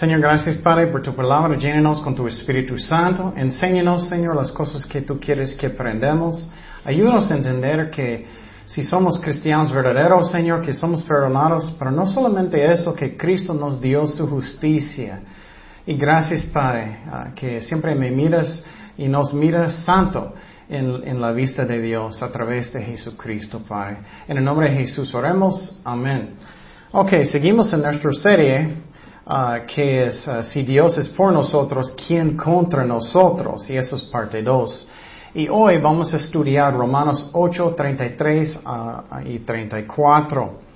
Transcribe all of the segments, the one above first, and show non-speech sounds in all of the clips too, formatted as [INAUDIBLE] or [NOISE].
Señor, gracias Padre por tu palabra. Llénenos con tu Espíritu Santo. Enséñanos, Señor, las cosas que tú quieres que aprendamos. Ayúdanos a entender que si somos cristianos verdaderos, Señor, que somos perdonados, pero no solamente eso, que Cristo nos dio su justicia. Y gracias, Padre, que siempre me miras y nos miras santo en, en, la vista de Dios a través de Jesucristo, Padre. En el nombre de Jesús oremos. Amén. Ok, seguimos en nuestra serie uh, que es uh, si Dios es por nosotros, ¿quién contra nosotros? Y eso es parte 2. Y hoy vamos a estudiar Romanos 8, 33 uh, y 34.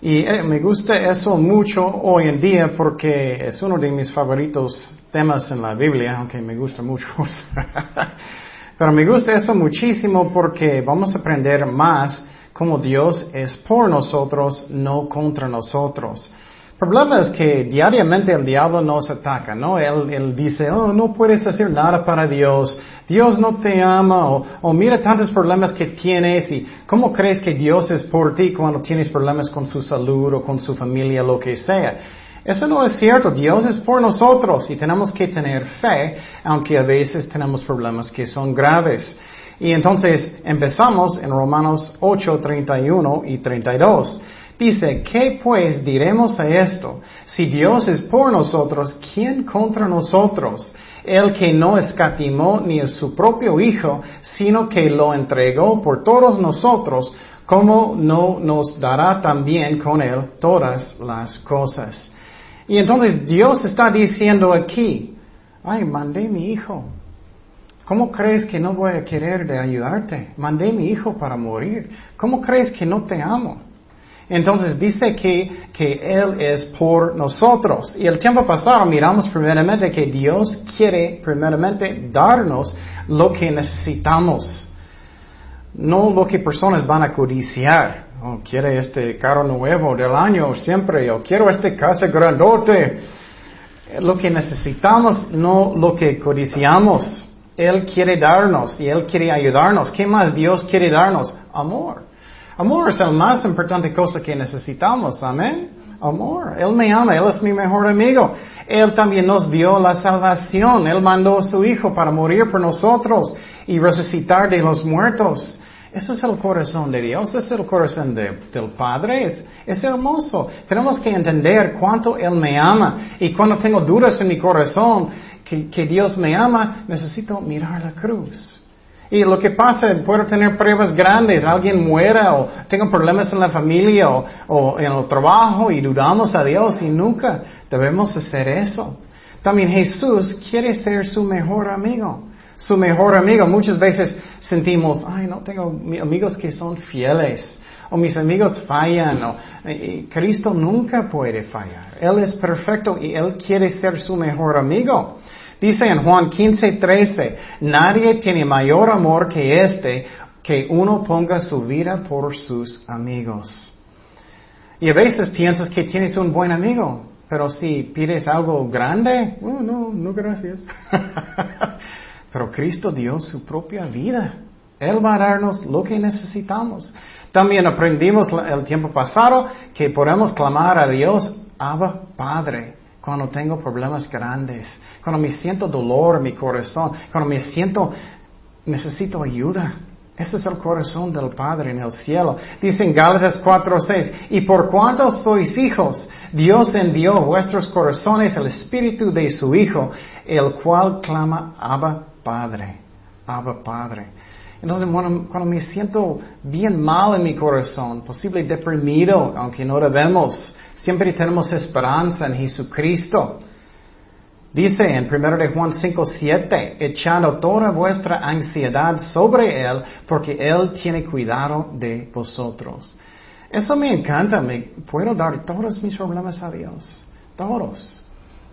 Y eh, me gusta eso mucho hoy en día porque es uno de mis favoritos temas en la Biblia, aunque me gusta mucho. [LAUGHS] Pero me gusta eso muchísimo porque vamos a aprender más cómo Dios es por nosotros, no contra nosotros. El problema es que diariamente el diablo nos ataca, ¿no? Él, él, dice, oh, no puedes hacer nada para Dios, Dios no te ama, o, o, mira tantos problemas que tienes y cómo crees que Dios es por ti cuando tienes problemas con su salud o con su familia, lo que sea. Eso no es cierto, Dios es por nosotros y tenemos que tener fe, aunque a veces tenemos problemas que son graves. Y entonces empezamos en Romanos 8, 31 y 32. Dice, ¿qué pues diremos a esto? Si Dios es por nosotros, ¿quién contra nosotros? El que no escatimó ni a su propio Hijo, sino que lo entregó por todos nosotros, ¿cómo no nos dará también con él todas las cosas? Y entonces Dios está diciendo aquí, ay, mandé mi Hijo. ¿Cómo crees que no voy a querer de ayudarte? Mandé mi Hijo para morir. ¿Cómo crees que no te amo? Entonces dice que, que Él es por nosotros. Y el tiempo pasado miramos primeramente que Dios quiere primeramente darnos lo que necesitamos. No lo que personas van a codiciar. Oh, quiere este carro nuevo del año siempre. O quiero este casa grandote. Lo que necesitamos, no lo que codiciamos. Él quiere darnos y Él quiere ayudarnos. ¿Qué más Dios quiere darnos? Amor. Amor es la más importante cosa que necesitamos, amén. Amor. Él me ama, Él es mi mejor amigo. Él también nos dio la salvación. Él mandó a su Hijo para morir por nosotros y resucitar de los muertos. Ese es el corazón de Dios, ese es el corazón de, del Padre, es, es hermoso. Tenemos que entender cuánto Él me ama y cuando tengo dudas en mi corazón que, que Dios me ama, necesito mirar la cruz. Y lo que pasa, puedo tener pruebas grandes, alguien muera o tengo problemas en la familia o, en el trabajo y dudamos a Dios y nunca debemos hacer eso. También Jesús quiere ser su mejor amigo. Su mejor amigo. Muchas veces sentimos, ay, no tengo amigos que son fieles. O mis amigos fallan. Cristo nunca puede fallar. Él es perfecto y Él quiere ser su mejor amigo. Dice en Juan 15, 13, nadie tiene mayor amor que este, que uno ponga su vida por sus amigos. Y a veces piensas que tienes un buen amigo, pero si pides algo grande, oh, no, no gracias. [LAUGHS] pero Cristo dio su propia vida. Él va a darnos lo que necesitamos. También aprendimos el tiempo pasado que podemos clamar a Dios, Abba Padre cuando tengo problemas grandes, cuando me siento dolor en mi corazón, cuando me siento, necesito ayuda. Ese es el corazón del Padre en el cielo. Dice en Gálatas 4:6, y por cuanto sois hijos, Dios envió vuestros corazones el espíritu de su Hijo, el cual clama, Abba Padre, Abba Padre. Entonces, cuando me siento bien mal en mi corazón, posible deprimido, aunque no debemos, Siempre tenemos esperanza en Jesucristo. Dice en 1 de Juan 5, 7, echando toda vuestra ansiedad sobre Él, porque Él tiene cuidado de vosotros. Eso me encanta, me puedo dar todos mis problemas a Dios, todos.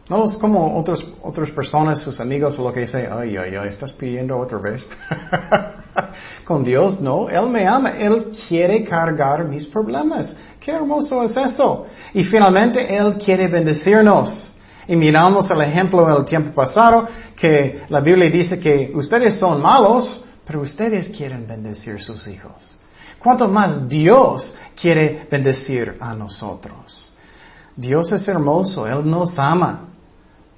No es como otras, otras personas, sus amigos o lo que sea, ay, ay, ay, estás pidiendo otra vez. [LAUGHS] [LAUGHS] Con Dios no, Él me ama, Él quiere cargar mis problemas. Qué hermoso es eso. Y finalmente Él quiere bendecirnos. Y miramos el ejemplo del tiempo pasado, que la Biblia dice que ustedes son malos, pero ustedes quieren bendecir sus hijos. ¿Cuánto más Dios quiere bendecir a nosotros? Dios es hermoso, Él nos ama.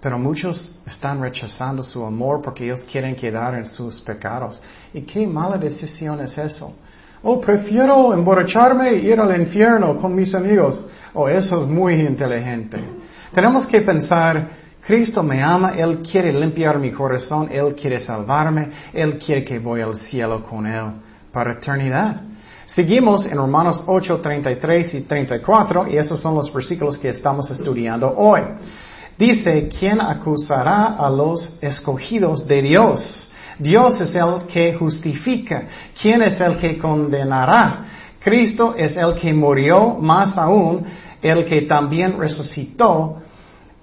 Pero muchos están rechazando su amor porque ellos quieren quedar en sus pecados. ¿Y qué mala decisión es eso? Oh, prefiero emborracharme e ir al infierno con mis amigos. Oh, eso es muy inteligente. Tenemos que pensar, Cristo me ama, Él quiere limpiar mi corazón, Él quiere salvarme, Él quiere que voy al cielo con Él para eternidad. Seguimos en Romanos 8, 33 y 34 y esos son los versículos que estamos estudiando hoy. Dice, ¿quién acusará a los escogidos de Dios? Dios es el que justifica. ¿Quién es el que condenará? Cristo es el que murió, más aún, el que también resucitó,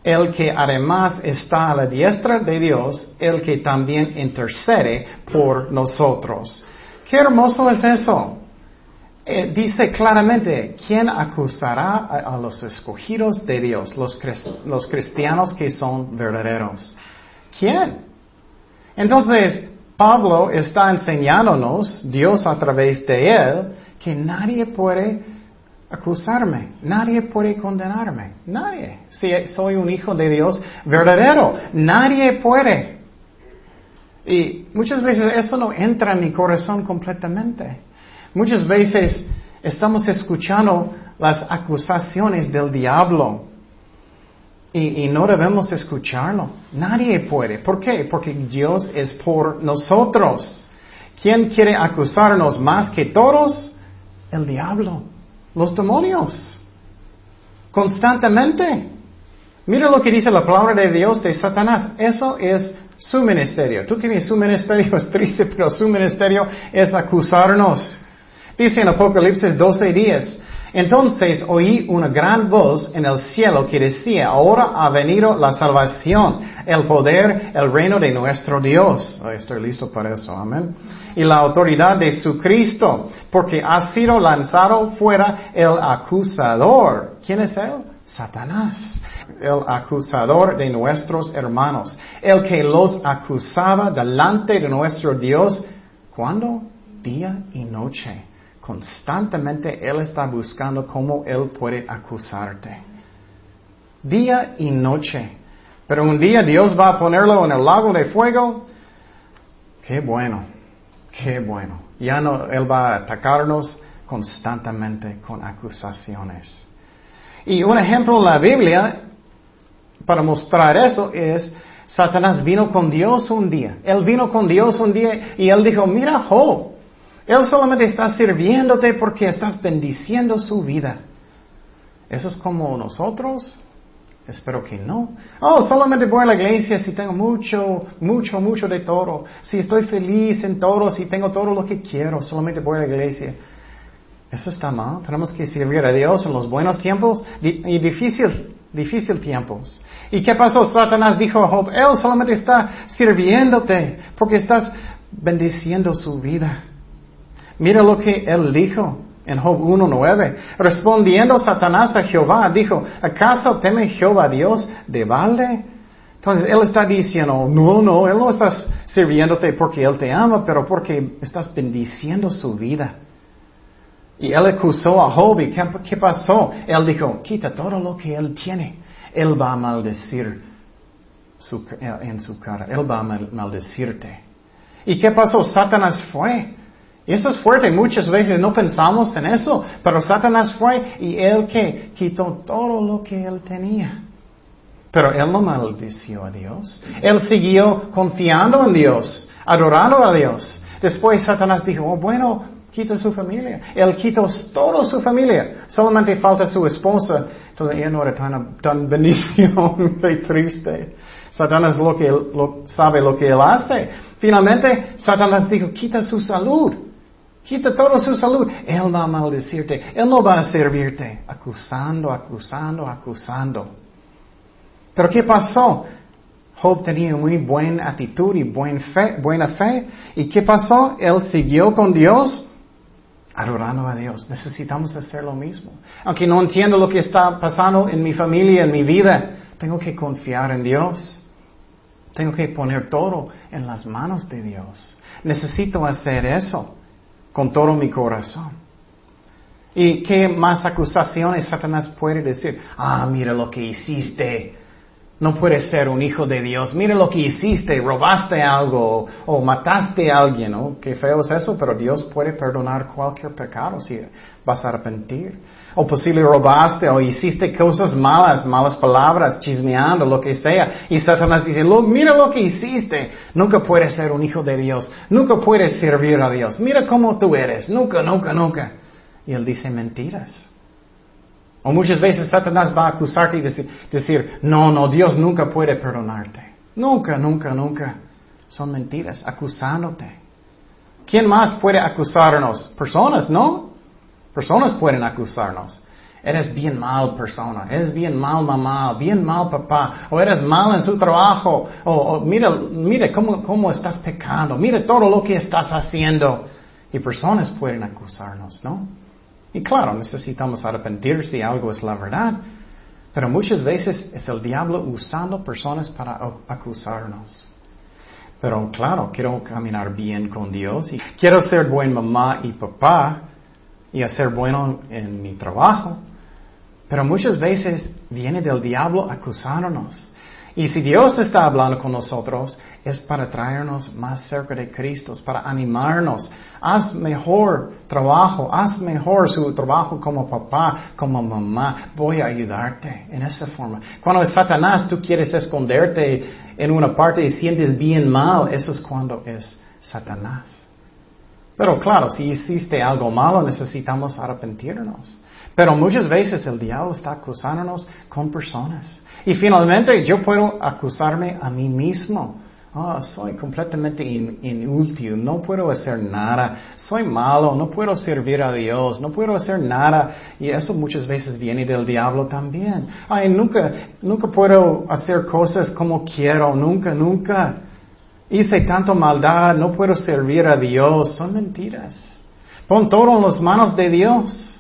el que además está a la diestra de Dios, el que también intercede por nosotros. Qué hermoso es eso. Eh, dice claramente, ¿quién acusará a, los escogidos de Dios, los, los cristianos que son verdaderos? ¿Quién? Entonces, Pablo está enseñándonos, Dios a través de él, que nadie puede acusarme, nadie puede condenarme, nadie. Si soy un hijo de Dios verdadero, nadie puede. Y muchas veces eso no entra en mi corazón completamente. Muchas veces estamos escuchando las acusaciones del diablo y, no debemos escucharlo. Nadie puede. ¿Por qué? Porque Dios es por nosotros. ¿Quién quiere acusarnos más que todos? El diablo, los demonios. Constantemente. Mira lo que dice la palabra de Dios de Satanás. Eso es su ministerio. Tú tienes su ministerio, [LAUGHS] es triste, pero su ministerio es acusarnos. Dice en Apocalipsis 12 días. Entonces oí una gran voz en el cielo que decía, ahora ha venido la salvación, el poder, el reino de nuestro Dios. estoy listo para eso, amén. Y la autoridad de su Cristo, porque ha sido lanzado fuera el acusador. ¿Quién es él? Satanás, el acusador de nuestros hermanos, el que los acusaba delante de nuestro Dios, ¿cuándo? Día y noche. Constantemente Él está buscando cómo Él puede acusarte. Día y noche. Pero un día Dios va a ponerlo en el lago de fuego. Qué bueno, qué bueno. Ya no, Él va a atacarnos constantemente con acusaciones. Y un ejemplo en la Biblia para mostrar eso es, Satanás vino con Dios un día. Él vino con Dios un día y él dijo, mira Job, él solamente está sirviéndote porque estás bendiciendo su vida. ¿Eso es como nosotros? Espero que no. Oh, solamente voy a la iglesia si tengo mucho, mucho, mucho de todo. Si estoy feliz en todo, si tengo todo lo que quiero, solamente voy a la iglesia. Eso está mal. Tenemos que servir a Dios en los buenos tiempos y difícil, difícil tiempos. ¿Y qué pasó? Satanás dijo a Job, Él solamente está sirviéndote porque estás bendiciendo su vida. Mira lo que él dijo en Job 1.9. Respondiendo Satanás a Jehová, dijo, ¿acaso teme Jehová Dios de balde? Entonces él está diciendo, no, no, él no está sirviéndote porque él te ama, pero porque estás bendiciendo su vida. Y él acusó a Job y ¿qué, pasó? Él dijo, quita todo lo que él tiene. Él va a maldecir en su cara. Él va a maldecirte. ¿Y qué pasó? Satanás fue. Y eso es fuerte, muchas veces no pensamos en eso, pero Satanás fue y él que quitó todo lo que él tenía. Pero él no maldició a Dios. Él siguió confiando en Dios, adorando a Dios. Después Satanás dijo, oh, bueno, quita su familia. Él quitó toda su familia. Solamente falta su esposa. Entonces ella no era tan, tan de [LAUGHS] triste. Satanás sabe lo que él hace. Finalmente, Satanás dijo, quita su salud. Quita toda su salud. Él va a maldecirte. Él no va a servirte. Acusando, acusando, acusando. Pero ¿qué pasó? Job tenía muy buena actitud y fe, buena fe. ¿Y qué pasó? Él siguió con Dios, adorando a Dios. Necesitamos hacer lo mismo. Aunque no entiendo lo que está pasando en mi familia, en mi vida, tengo que confiar en Dios. Tengo que poner todo en las manos de Dios. Necesito hacer eso con todo mi corazón. ¿Y qué más acusaciones Satanás puede decir? Ah, mira lo que hiciste. No puedes ser un hijo de Dios. Mira lo que hiciste, robaste algo o mataste a alguien. ¿no? Qué feo es eso, pero Dios puede perdonar cualquier pecado si vas a arrepentir. O posible robaste o hiciste cosas malas, malas palabras, chismeando, lo que sea. Y Satanás dice, mira lo que hiciste. Nunca puedes ser un hijo de Dios. Nunca puedes servir a Dios. Mira cómo tú eres. Nunca, nunca, nunca. Y él dice mentiras. O muchas veces Satanás va a acusarte y decir, no, no, Dios nunca puede perdonarte. Nunca, nunca, nunca. Son mentiras, acusándote. ¿Quién más puede acusarnos? Personas, ¿no? Personas pueden acusarnos. Eres bien mal persona, eres bien mal mamá, bien mal papá, o eres mal en su trabajo, o, mira, mira cómo, cómo estás pecando, mira todo lo que estás haciendo. Y personas pueden acusarnos, ¿no? Y claro, necesitamos arrepentir si algo es la verdad, pero muchas veces es el diablo usando personas para acusarnos. Pero claro, quiero caminar bien con Dios y quiero ser buen mamá y papá y hacer bueno en mi trabajo. Pero muchas veces viene del diablo acusándonos. Y si Dios está hablando con nosotros, es para traernos más cerca de Cristo, para animarnos. Haz mejor trabajo, haz mejor su trabajo como papá, como mamá. Voy a ayudarte en esa forma. Cuando es Satanás, tú quieres esconderte en una parte y sientes bien mal, eso es cuando es Satanás. Pero claro, si hiciste algo malo, necesitamos arrepentirnos. Pero muchas veces el diablo está acusándonos con personas. Y finalmente yo puedo acusarme a mí mismo. Oh, soy completamente inútil, no puedo hacer nada, soy malo, no puedo servir a Dios, no puedo hacer nada. Y eso muchas veces viene del diablo también. Ay, nunca, nunca puedo hacer cosas como quiero, nunca, nunca. Hice tanto maldad, no puedo servir a Dios. Son mentiras. Pon todo en las manos de Dios.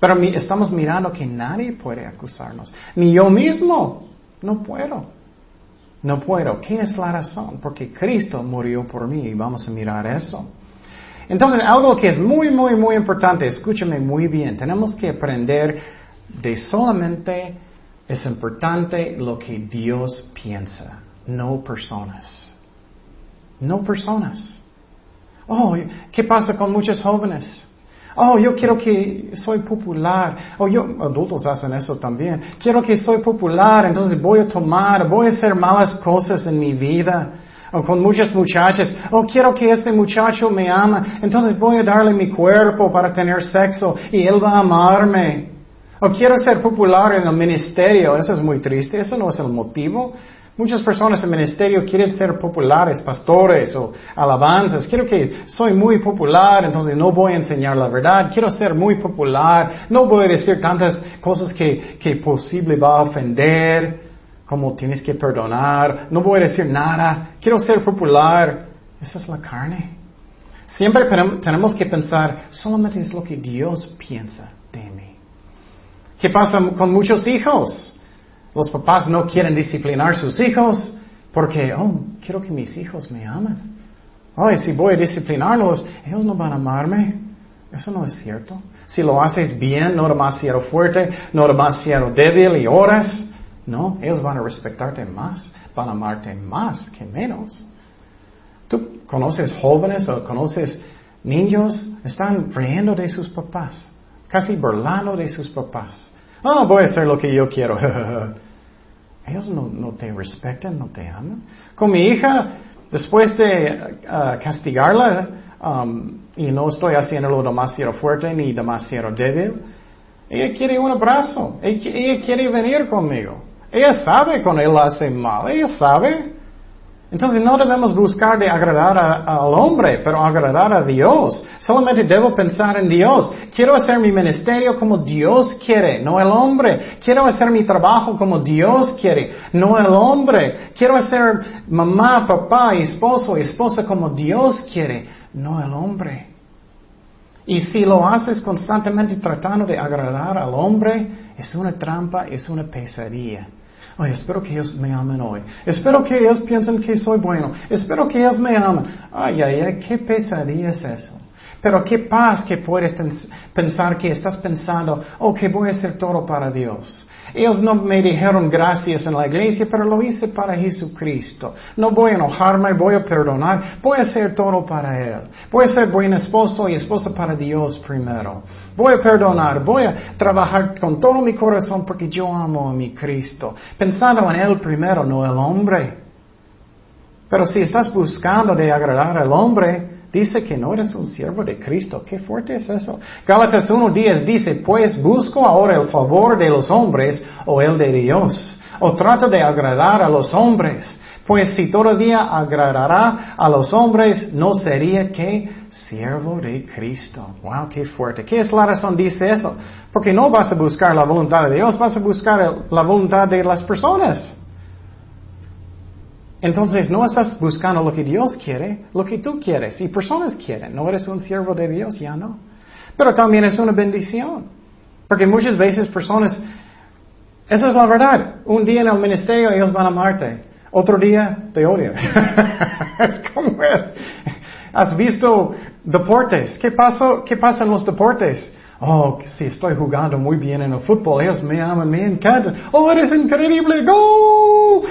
Pero estamos mirando que nadie puede acusarnos. Ni yo mismo. No puedo. No puedo. ¿Qué es la razón? Porque Cristo murió por mí y vamos a mirar eso. Entonces, algo que es muy, muy, muy importante, escúchame muy bien, tenemos que aprender de solamente es importante lo que Dios piensa, no personas. No personas. Oh, ¿qué pasa con muchos jóvenes? Oh, yo quiero que soy popular. Oh, yo, adultos hacen eso también. Quiero que soy popular, entonces voy a tomar, voy a hacer malas cosas en mi vida. O con muchas muchachas, oh, quiero que este muchacho me ama, entonces voy a darle mi cuerpo para tener sexo y él va a amarme. O quiero ser popular en el ministerio, eso es muy triste, eso no es el motivo. Muchas personas en ministerio quieren ser populares, pastores o alabanzas. Quiero que soy muy popular, entonces no voy a enseñar la verdad. Quiero ser muy popular. No voy a decir tantas cosas que, que posible va a ofender, como tienes que perdonar. No voy a decir nada. Quiero ser popular. Esa es la carne. Siempre tenemos que pensar, solamente es lo que Dios piensa de mí. ¿Qué pasa con muchos hijos? Los papás no quieren disciplinar a sus hijos porque, oh, quiero que mis hijos me amen. Oh, si voy a disciplinarlos, ellos no van a amarme. Eso no es cierto. Si lo haces bien, no demasiado fuerte, no demasiado débil y horas, no, ellos van a respetarte más, van a amarte más que menos. Tú conoces jóvenes o conoces niños, están riendo de sus papás, casi burlando de sus papás. Oh, voy a hacer lo que yo quiero. [LAUGHS] Ellos no, te respetan, no te aman. Con mi hija, después de uh, castigarla, um, y no estoy haciéndolo demasiado fuerte ni demasiado débil, ella quiere un abrazo. ella quiere venir conmigo. Ella sabe cuando él hace mal. Ella sabe. Entonces no debemos buscar de agradar al hombre, pero agradar a Dios. Solamente debo pensar en Dios. Quiero hacer mi ministerio como Dios quiere, no el hombre. Quiero hacer mi trabajo como Dios quiere, no el hombre. Quiero hacer mamá, papá, esposo, esposa como Dios quiere, no el hombre. Y si lo haces constantemente tratando de agradar al hombre, es una trampa, es una pesadilla. Ay, espero que ellos me amen hoy. Espero que ellos piensen que soy bueno. Espero que ellos me amen. Ay, ay, ay, qué pesadilla es eso. Pero qué paz que puedes pensar que estás pensando, oh, que voy a hacer todo para Dios. Ellos no me dijeron gracias en la iglesia, pero lo hice para Jesucristo. No voy a enojarme, voy a perdonar, voy a hacer todo para Él. Voy a ser buen esposo y esposa para Dios primero. Voy a perdonar, voy a trabajar con todo mi corazón porque yo amo a mi Cristo. Pensando en Él primero, no el hombre. Pero si estás buscando de agradar al hombre, dice que no eres un siervo de Cristo. Qué fuerte es eso. Gálatas 1.10 dice, pues busco ahora el favor de los hombres o el de Dios. O trato de agradar a los hombres. Pues si todavía agradará a los hombres, no sería que siervo de Cristo. Wow, qué fuerte. ¿Qué es la razón dice eso? Porque no vas a buscar la voluntad de Dios, vas a buscar la voluntad de las personas. Entonces no estás buscando lo que Dios quiere, lo que tú quieres y personas quieren. No eres un siervo de Dios, ya no. Pero también es una bendición. Porque muchas veces personas, esa es la verdad. Un día en el ministerio ellos van a amarte. Otro día te odian. [LAUGHS] es como es. ¿Has visto deportes? ¿Qué, pasó, ¿Qué pasa en los deportes? Oh, si estoy jugando muy bien en el fútbol, ellos me aman, me encantan. Oh, eres increíble, go.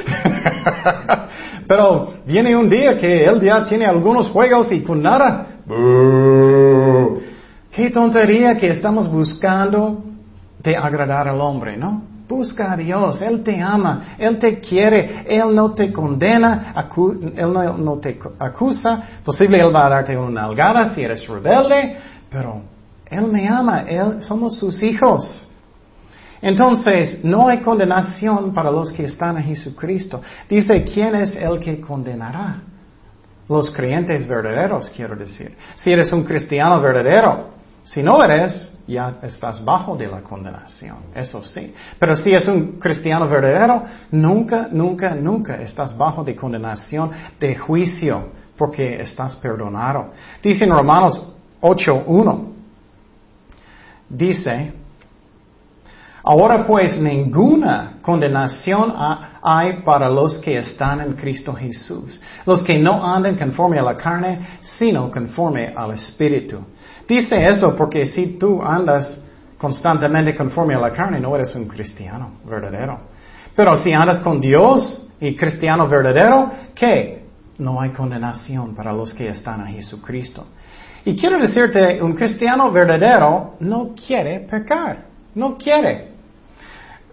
[LAUGHS] Pero viene un día que él ya tiene algunos juegos y con nada. Qué tontería que estamos buscando de agradar al hombre, ¿no? Busca a Dios, Él te ama, Él te quiere, Él no te condena, Él no, te acusa, posible Él va a darte una algada si eres rebelde, pero él me ama, Él, somos sus hijos. Entonces, no hay condenación para los que están en Jesucristo. Dice, ¿quién es el que condenará? Los creyentes verdaderos, quiero decir. Si eres un cristiano verdadero, si no eres, ya estás bajo de la condenación, eso sí. Pero si es un cristiano verdadero, nunca, nunca, nunca estás bajo de condenación, de juicio, porque estás perdonado. Dice en Romanos 8.1, dice, ahora pues ninguna condenación hay para los que están en Cristo Jesús, los que no andan conforme a la carne, sino conforme al Espíritu. Dice eso porque si tú andas constantemente conforme a la carne, no eres un cristiano verdadero. Pero si andas con Dios y cristiano verdadero, ¿qué? No hay condenación para los que están en Jesucristo. Y quiero decirte, un cristiano verdadero no quiere pecar, no quiere.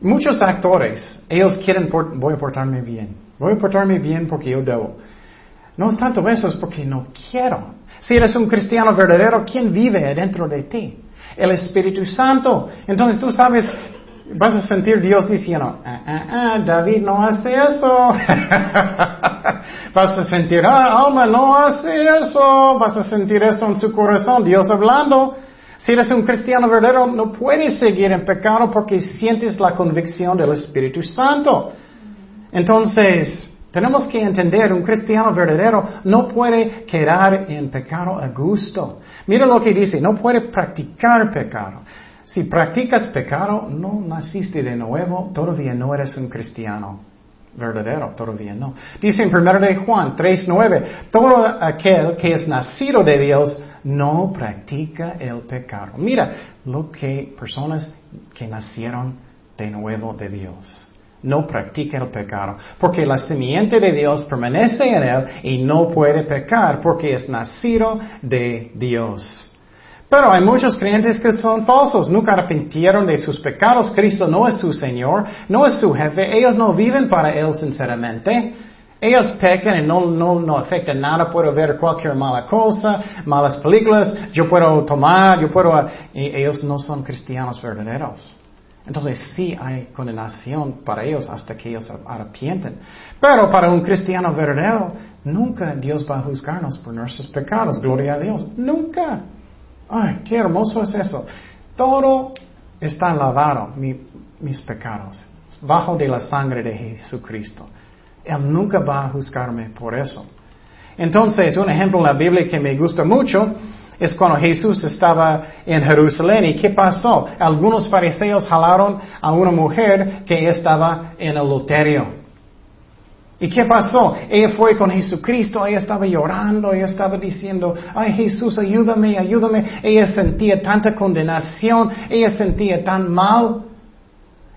Muchos actores, ellos quieren, voy a portarme bien, voy a portarme bien porque yo debo. No es tanto eso, es porque no quiero. Si eres un cristiano verdadero, ¿quién vive dentro de ti? El Espíritu Santo. Entonces tú sabes vas a sentir Dios diciendo, ah, ah, ah, David no hace eso. [LAUGHS] vas a sentir, ah, Alma no hace eso. Vas a sentir eso en su corazón, Dios hablando. Si eres un cristiano verdadero, no puedes seguir en pecado porque sientes la convicción del Espíritu Santo. Entonces, tenemos que entender, un cristiano verdadero no puede quedar en pecado a gusto. Mira lo que dice, no puede practicar pecado. Si practicas pecado, no naciste de nuevo, todavía no eres un cristiano verdadero, todavía no. Dice en 1 de Juan 3.9, todo aquel que es nacido de Dios no practica el pecado. Mira lo que personas que nacieron de nuevo de Dios no practica el pecado, porque la simiente de Dios permanece en él y no puede pecar porque es nacido de Dios. Pero hay muchos creyentes que son falsos, nunca arrepintieron de sus pecados. Cristo no es su Señor, no es su jefe, ellos no viven para Él sinceramente. Ellos pecan y no, no, no afecta nada, puedo ver cualquier mala cosa, malas películas, yo puedo tomar, yo puedo... Ellos no son cristianos verdaderos. Entonces sí hay condenación para ellos hasta que ellos arrepienten. Pero para un cristiano verdadero, nunca Dios va a juzgarnos por nuestros pecados. Gloria a Dios. Nunca. Ay, qué hermoso es eso. Todo está lavado, mis pecados, bajo de la sangre de Jesucristo. Él nunca va a juzgarme por eso. Entonces, un ejemplo en la Biblia que me gusta mucho es cuando Jesús estaba en Jerusalén. ¿Y qué pasó? Algunos fariseos jalaron a una mujer que estaba en el loterio. ¿Y qué pasó? Ella fue con Jesucristo, ella estaba llorando, ella estaba diciendo, ay Jesús, ayúdame, ayúdame. Ella sentía tanta condenación, ella sentía tan mal.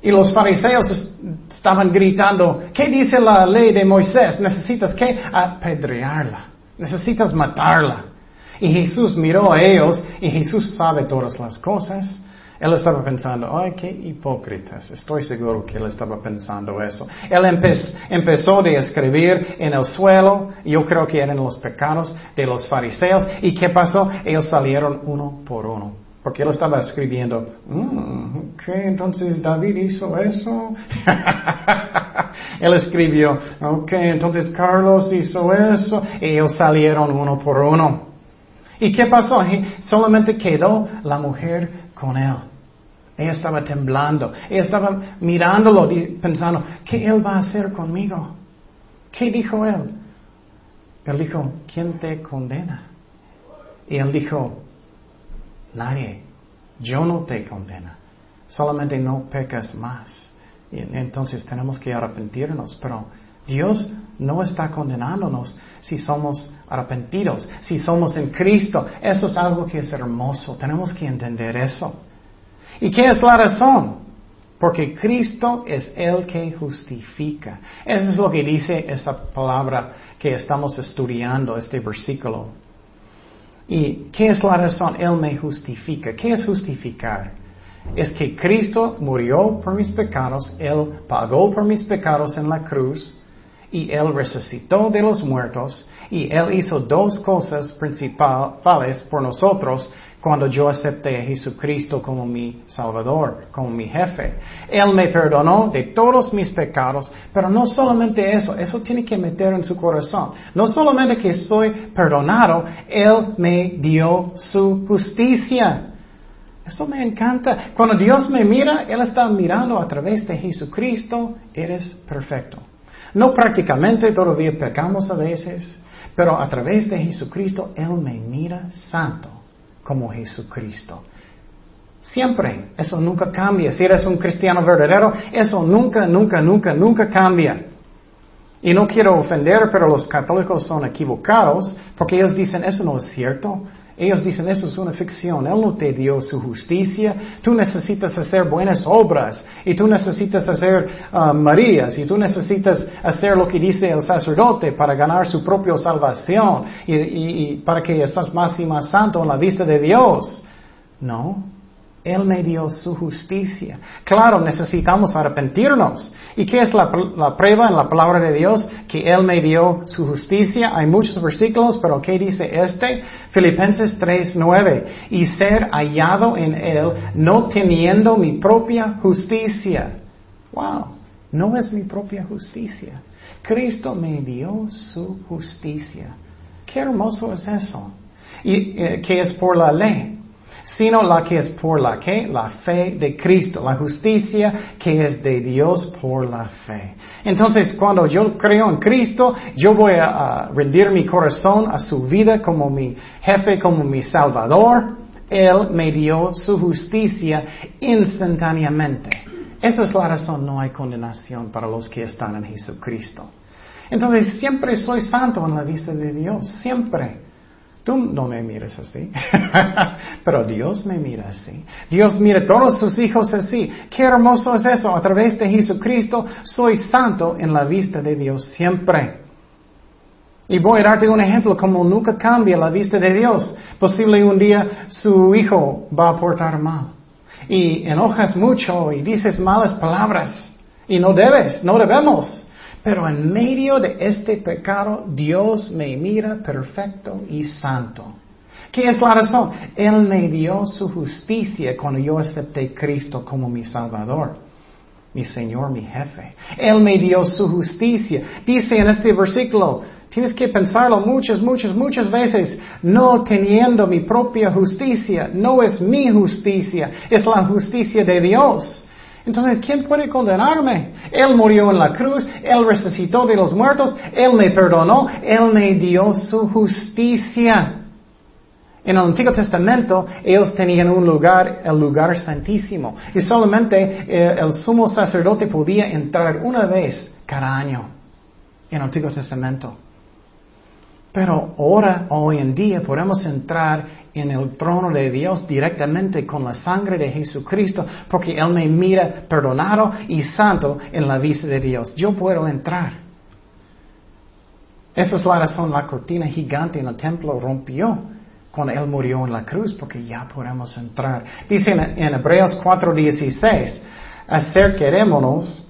Y los fariseos estaban gritando, ¿qué dice la ley de Moisés? Necesitas que apedrearla, necesitas matarla. Y Jesús miró a ellos y Jesús sabe todas las cosas. Él estaba pensando, ay, qué hipócritas. Estoy seguro que él estaba pensando eso. Él empezó de escribir en el suelo, yo creo que eran los pecados de los fariseos. ¿Y qué pasó? Ellos salieron uno por uno. Porque él estaba escribiendo, mm, ¿qué? Entonces David hizo eso. [LAUGHS] él escribió, ok, entonces Carlos hizo eso. Y ellos salieron uno por uno. ¿Y qué pasó? Solamente quedó la mujer con él. Ella estaba temblando. Ella estaba mirándolo, pensando, ¿qué él va a hacer conmigo? ¿Qué dijo él? Él dijo, ¿quién te condena? Y él dijo, nadie. Yo no te condena. Solamente no pecas más. Y entonces tenemos que arrepentirnos. Pero Dios no está condenándonos si somos arrepentidos, si somos en Cristo. Eso es algo que es hermoso. Tenemos que entender eso. ¿Y qué es la razón? Porque Cristo es el que justifica. Eso es lo que dice esa palabra que estamos estudiando, este versículo. ¿Y qué es la razón? Él me justifica. ¿Qué es justificar? Es que Cristo murió por mis pecados, Él pagó por mis pecados en la cruz y Él resucitó de los muertos y Él hizo dos cosas principales por nosotros cuando yo acepté a Jesucristo como mi Salvador, como mi jefe. Él me perdonó de todos mis pecados, pero no solamente eso, eso tiene que meter en su corazón. No solamente que soy perdonado, Él me dio su justicia. Eso me encanta. Cuando Dios me mira, Él está mirando a través de Jesucristo, eres perfecto. No prácticamente, todavía pecamos a veces, pero a través de Jesucristo, Él me mira santo como Jesucristo. Siempre, eso nunca cambia. Si eres un cristiano verdadero, eso nunca, nunca, nunca, nunca cambia. Y no quiero ofender, pero los católicos son equivocados porque ellos dicen, eso no es cierto. Ellos dicen, eso es una ficción, Él no te dio su justicia, tú necesitas hacer buenas obras, y tú necesitas hacer uh, Marías, y tú necesitas hacer lo que dice el sacerdote para ganar su propia salvación, y, y para que estás más y más santo en la vista de Dios. No, él me dio su justicia. Claro, necesitamos arrepentirnos. ¿Y qué es la, prueba en la palabra de Dios? Que Él me dio su justicia. Hay muchos versículos, pero ¿qué dice este? Filipenses 3.9. Y ser hallado en Él, no teniendo mi propia justicia. Wow, no es mi propia justicia. Cristo me dio su justicia. Qué hermoso es eso. Y eh, que es por la ley sino la que es por la que la fe de Cristo, la justicia que es de Dios por la fe. Entonces, cuando yo creo en Cristo, yo voy a, rendir mi corazón a su vida como mi jefe, como mi salvador. Él me dio su justicia instantáneamente. Esa es la razón, no hay condenación para los que están en Jesucristo. Entonces, siempre soy santo en la vista de Dios, siempre. Tú no me miras así, [LAUGHS] pero Dios me mira así. Dios mira a todos sus hijos así. Qué hermoso es eso. A través de Jesucristo soy santo en la vista de Dios siempre. Y voy a darte un ejemplo como nunca cambia la vista de Dios. Posible un día su hijo va a portar mal. Y enojas mucho y dices malas palabras. Y no debes, no debemos. Pero en medio de este pecado, Dios me mira perfecto y santo. ¿Qué es la razón? Él me dio su justicia cuando yo acepté a Cristo como mi Salvador, mi Señor, mi jefe. Él me dio su justicia. Dice en este versículo, tienes que pensarlo muchas, muchas, muchas veces, no teniendo mi propia justicia, no es mi justicia, es la justicia de Dios. Entonces, ¿quién puede condenarme? Él murió en la cruz, Él resucitó de los muertos, Él me perdonó, Él me dio su justicia. En el Antiguo Testamento ellos tenían un lugar, el lugar santísimo, y solamente eh, el sumo sacerdote podía entrar una vez cada año. en el Antiguo Testamento. Pero ahora, hoy en día, podemos entrar en el trono de Dios directamente con la sangre de Jesucristo, porque Él me mira perdonado y santo en la vista de Dios. Yo puedo entrar. Esa es la razón, la cortina gigante en el templo rompió cuando Él murió en la cruz, porque ya podemos entrar. Dice en, en Hebreos 4:16, acerquémonos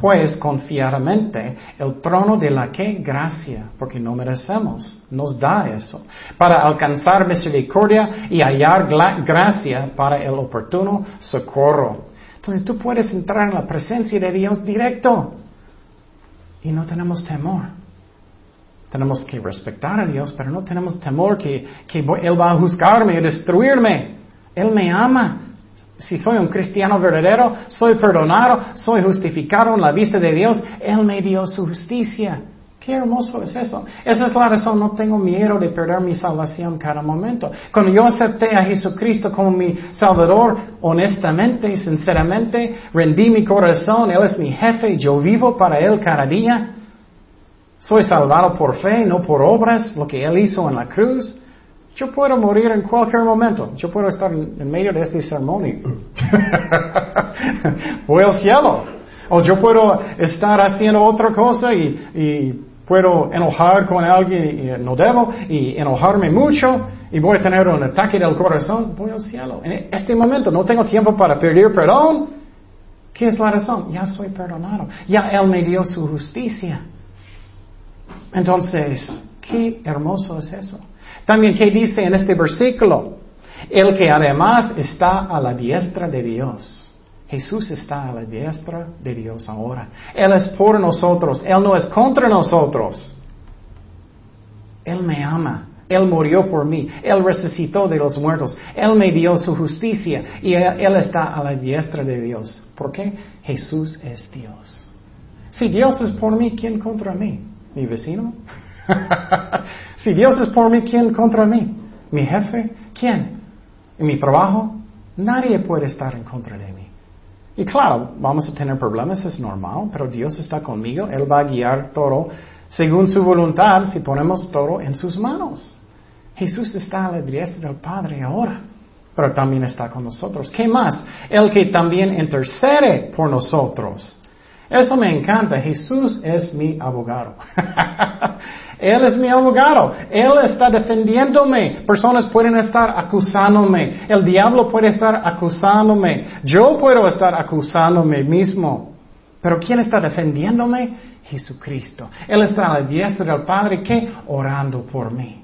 pues confiadamente el trono de la que gracia, porque no merecemos, nos da eso, para alcanzar misericordia y hallar gracia para el oportuno socorro. Entonces tú puedes entrar en la presencia de Dios directo y no tenemos temor. Tenemos que respetar a Dios, pero no tenemos temor que, Él va a juzgarme y destruirme. Él me ama. Si soy un cristiano verdadero, soy perdonado, soy justificado en la vista de Dios, Él me dio su justicia. Qué hermoso es eso. Esa es la razón, no tengo miedo de perder mi salvación cada momento. Cuando yo acepté a Jesucristo como mi Salvador, honestamente, sinceramente, rendí mi corazón, Él es mi jefe, yo vivo para Él cada día. Soy salvado por fe, no por obras, lo que Él hizo en la cruz. Yo puedo morir en cualquier momento. Yo puedo estar en, medio de este sermón y [LAUGHS] voy al cielo. O yo puedo estar haciendo otra cosa y, puedo enojar con alguien y no debo y enojarme mucho y voy a tener un ataque del corazón. Voy al cielo. En este momento no tengo tiempo para pedir perdón. ¿Qué es la razón? Ya soy perdonado. Ya Él me dio su justicia. Entonces, qué hermoso es eso. También, ¿qué dice en este versículo? El que además está a la diestra de Dios. Jesús está a la diestra de Dios ahora. Él es por nosotros, Él no es contra nosotros. Él me ama, Él murió por mí, Él resucitó de los muertos, Él me dio su justicia y Él, está a la diestra de Dios. ¿Por qué? Jesús es Dios. Si Dios es por mí, ¿quién contra mí? ¿Mi vecino? [LAUGHS] si Dios es por mí, ¿quién contra mí? ¿Mi jefe? ¿Quién? ¿En mi trabajo? Nadie puede estar en contra de mí. Y claro, vamos a tener problemas, es normal, pero Dios está conmigo, Él va a guiar todo según su voluntad si ponemos todo en sus manos. Jesús está a la diestra del Padre ahora, pero también está con nosotros. ¿Qué más? El que también intercede por nosotros. Eso me encanta. Jesús es mi abogado. [LAUGHS] Él es mi abogado. Él está defendiéndome. Personas pueden estar acusándome. El diablo puede estar acusándome. Yo puedo estar acusándome mismo. Pero ¿quién está defendiéndome? Jesucristo. Él está a la diestra del Padre que orando por mí.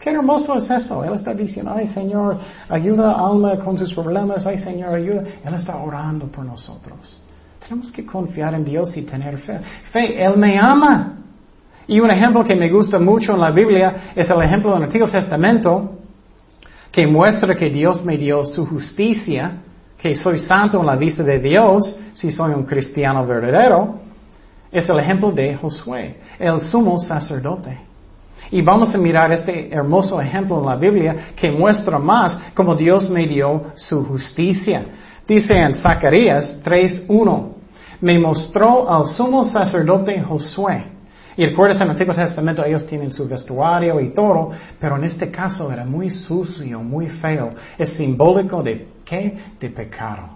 Qué hermoso es eso. Él está diciendo, ay Señor, ayuda a alma con sus problemas. Ay Señor, ayuda. Él está orando por nosotros. Tenemos que confiar en Dios y tener fe. Fe, Él me ama. Y un ejemplo que me gusta mucho en la Biblia es el ejemplo del Antiguo Testamento que muestra que Dios me dio su justicia, que soy santo en la vista de Dios si soy un cristiano verdadero. Es el ejemplo de Josué, el sumo sacerdote. Y vamos a mirar este hermoso ejemplo en la Biblia que muestra más cómo Dios me dio su justicia. Dice en Zacarías 3.1, me mostró al sumo sacerdote Josué. Y recuerdas en el Antiguo Testamento ellos tienen su vestuario y todo, pero en este caso era muy sucio, muy feo. Es simbólico de qué? De pecado.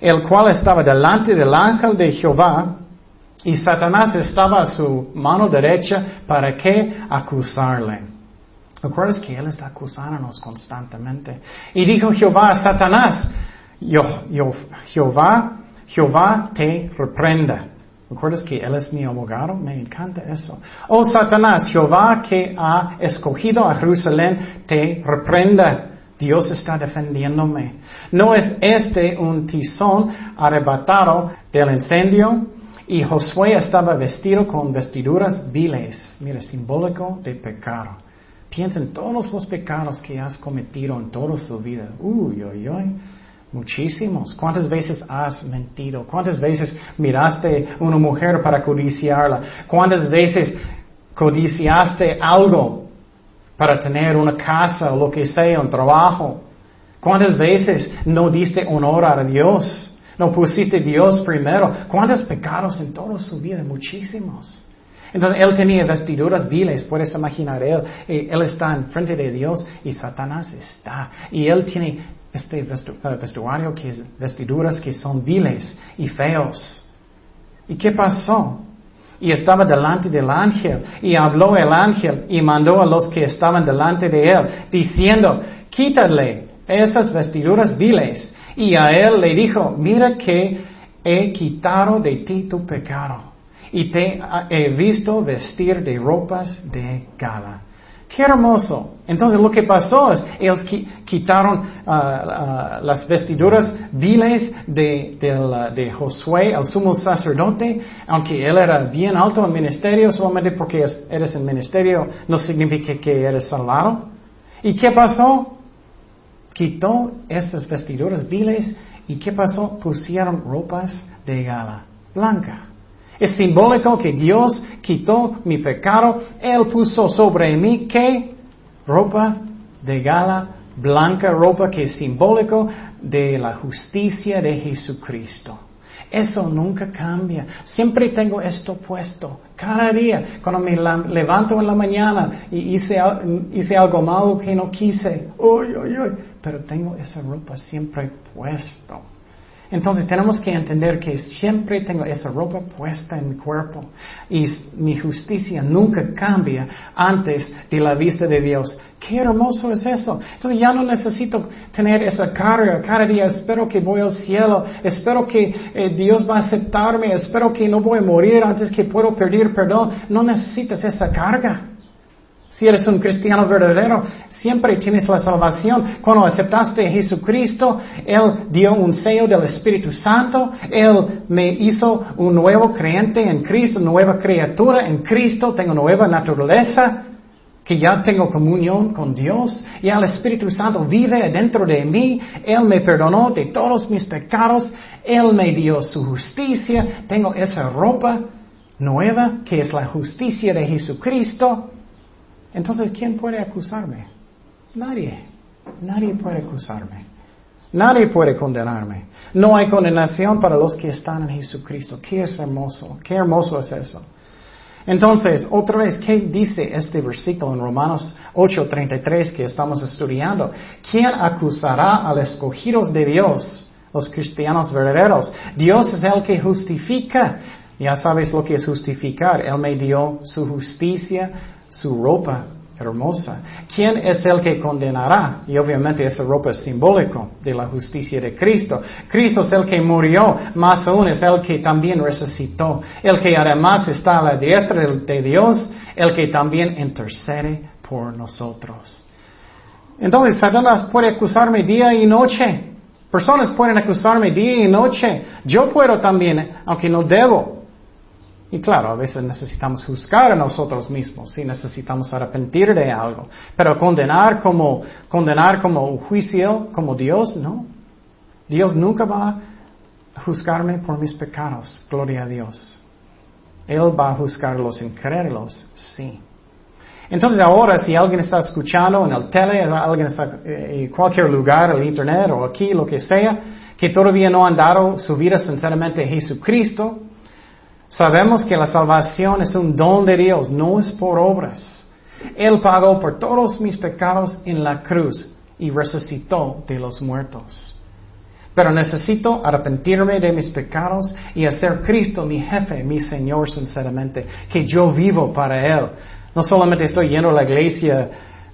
El cual estaba delante del ángel de Jehová y Satanás estaba a su mano derecha para qué? Acusarle. ¿Recuerdas que Él está acusándonos constantemente? Y dijo Jehová a Satanás, Jehová Jehová te reprenda. ¿Recuerdas que Él es mi abogado? Me encanta eso. Oh Satanás, Jehová que ha escogido a Jerusalén, te reprenda. Dios está defendiéndome. ¿No es este un tizón arrebatado del incendio? Y Josué estaba vestido con vestiduras viles. Mira, simbólico de pecado. Piensa en todos los pecados que has cometido en toda tu vida. Uy, uy, uy. Muchísimos. ¿Cuántas veces has mentido? ¿Cuántas veces miraste una mujer para codiciarla? ¿Cuántas veces codiciaste algo para tener una casa o lo que sea, un trabajo? ¿Cuántas veces no diste honor a Dios? No pusiste Dios primero. ¿Cuántos pecados en toda su vida? Muchísimos. Entonces él tenía vestiduras viles, puedes imaginar, él, eh, él está en frente de Dios y Satanás está. Y él tiene este eh, vestuario que es vestiduras que son viles y feos. ¿Y qué pasó? Y estaba delante del ángel y habló el ángel y mandó a los que estaban delante de él diciendo, quítale esas vestiduras viles. Y a él le dijo, mira que he quitado de ti tu pecado y te he visto vestir de ropas de gala. Qué hermoso. Entonces lo que pasó es, ellos quitaron ah, ah, las vestiduras viles de, Josué, el sumo sacerdote, aunque él era bien alto en ministerio, solamente porque eres en ministerio no significa que eres salvado. ¿Y qué pasó? Quitó estas vestiduras viles y ¿qué pasó? Pusieron ropas de gala blanca. Es simbólico que Dios quitó mi pecado. Él puso sobre mí qué? Ropa de gala blanca, ropa que es simbólico de la justicia de Jesucristo. Eso nunca cambia. Siempre tengo esto puesto. Cada día, cuando me levanto en la mañana y hice, hice algo malo que no quise, uy, uy, uy, pero tengo esa ropa siempre puesto. Entonces tenemos que entender que siempre tengo esa ropa puesta en mi cuerpo y mi justicia nunca cambia antes de la vista de Dios. Qué hermoso es eso. Entonces ya no necesito tener esa carga cada día. Espero que voy al cielo. Espero que eh, Dios va a aceptarme. Espero que no voy a morir antes que puedo pedir perdón. No necesitas esa carga. Si eres un cristiano verdadero, siempre tienes la salvación. Cuando aceptaste a Jesucristo, Él dio un sello del Espíritu Santo. Él me hizo un nuevo creyente en Cristo, nueva criatura en Cristo. Tengo nueva naturaleza, que ya tengo comunión con Dios. Y el Espíritu Santo vive dentro de mí. Él me perdonó de todos mis pecados. Él me dio su justicia. Tengo esa ropa nueva que es la justicia de Jesucristo. Entonces, ¿quién puede acusarme? Nadie. Nadie puede acusarme. Nadie puede condenarme. No hay condenación para los que están en Jesucristo. Qué es hermoso. Qué hermoso es eso. Entonces, otra vez, ¿qué dice este versículo en Romanos 8:33 que estamos estudiando? ¿Quién acusará a los escogidos de Dios, los cristianos verdaderos? Dios es el que justifica. Ya sabes lo que es justificar. Él me dio su justicia su ropa hermosa. ¿Quién es el que condenará? Y obviamente esa ropa es simbólico de la justicia de Cristo. Cristo es el que murió, más aún es el que también resucitó, el que además está a la diestra de Dios, el que también intercede por nosotros. Entonces, Satanás puede acusarme día y noche. Personas pueden acusarme día y noche. Yo puedo también, aunque no debo. Y claro, a veces necesitamos juzgar a nosotros mismos, si necesitamos arrepentir de algo. Pero condenar como, condenar como un juicio, como Dios, no. Dios nunca va a juzgarme por mis pecados, gloria a Dios. Él va a juzgar los incrédulos, sí. Entonces ahora si alguien está escuchando en el tele, alguien está eh, en cualquier lugar, el internet o aquí, lo que sea, que todavía no han dado su vida sinceramente a Jesucristo, Sabemos que la salvación es un don de Dios, no es por obras. Él pagó por todos mis pecados en la cruz y resucitó de los muertos. Pero necesito arrepentirme de mis pecados y hacer Cristo mi jefe, mi Señor, sinceramente, que yo vivo para Él. No solamente estoy yendo a la iglesia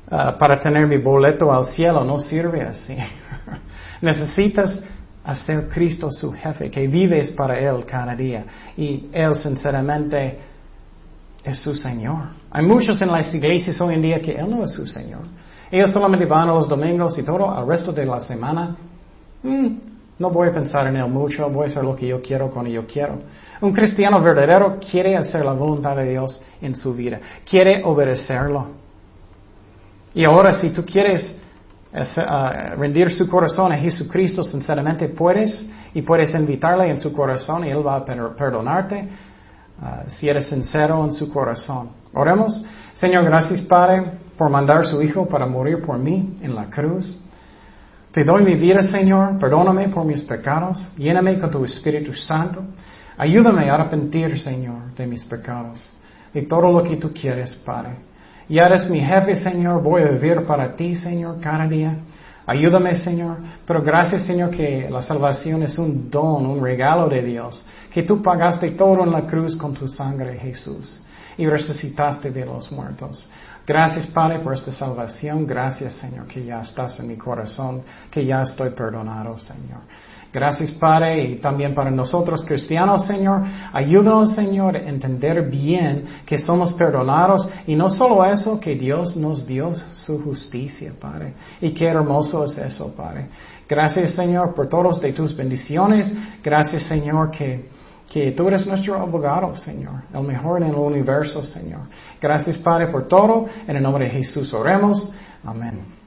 uh, para tener mi boleto al cielo, no sirve así. [LAUGHS] Necesitas hacer Cristo su jefe, que vives para Él cada día. Y Él sinceramente es su Señor. Hay muchos en las iglesias hoy en día que Él no es su Señor. Ellos solamente van a los domingos y todo, al resto de la semana. Mm, no voy a pensar en Él mucho, voy a hacer lo que yo quiero cuando yo quiero. Un cristiano verdadero quiere hacer la voluntad de Dios en su vida, quiere obedecerlo. Y ahora si tú quieres uh, rendir su corazón a Jesucristo sinceramente, puedes y puedes invitarle en su corazón y Él va a perdonarte uh, si eres sincero en su corazón. Oremos. Señor, gracias Padre por mandar su Hijo para morir por mí en la cruz. Te doy mi vida, Señor. Perdóname por mis pecados. Lléname con tu Espíritu Santo. Ayúdame a arrepentir, Señor, de mis pecados. y todo lo que tú quieres, Padre. Ya eres mi jefe, Señor, voy a vivir para ti, Señor, cada día. Ayúdame, Señor. Pero gracias, Señor, que la salvación es un don, un regalo de Dios. Que tú pagaste todo en la cruz con tu sangre, Jesús. Y resucitaste de los muertos. Gracias, Padre, por esta salvación. Gracias, Señor, que ya estás en mi corazón, que ya estoy perdonado, Señor. Gracias, Padre, y también para nosotros cristianos, Señor. Ayúdanos, Señor, a entender bien que somos perdonados y no solo eso, que Dios nos dio su justicia, Padre. Y qué hermoso es eso, Padre. Gracias, Señor, por todos de tus bendiciones. Gracias, Señor, que, que tú eres nuestro abogado, Señor, el mejor en el universo, Señor. Gracias, Padre, por todo. En el nombre de Jesús oremos. Amén.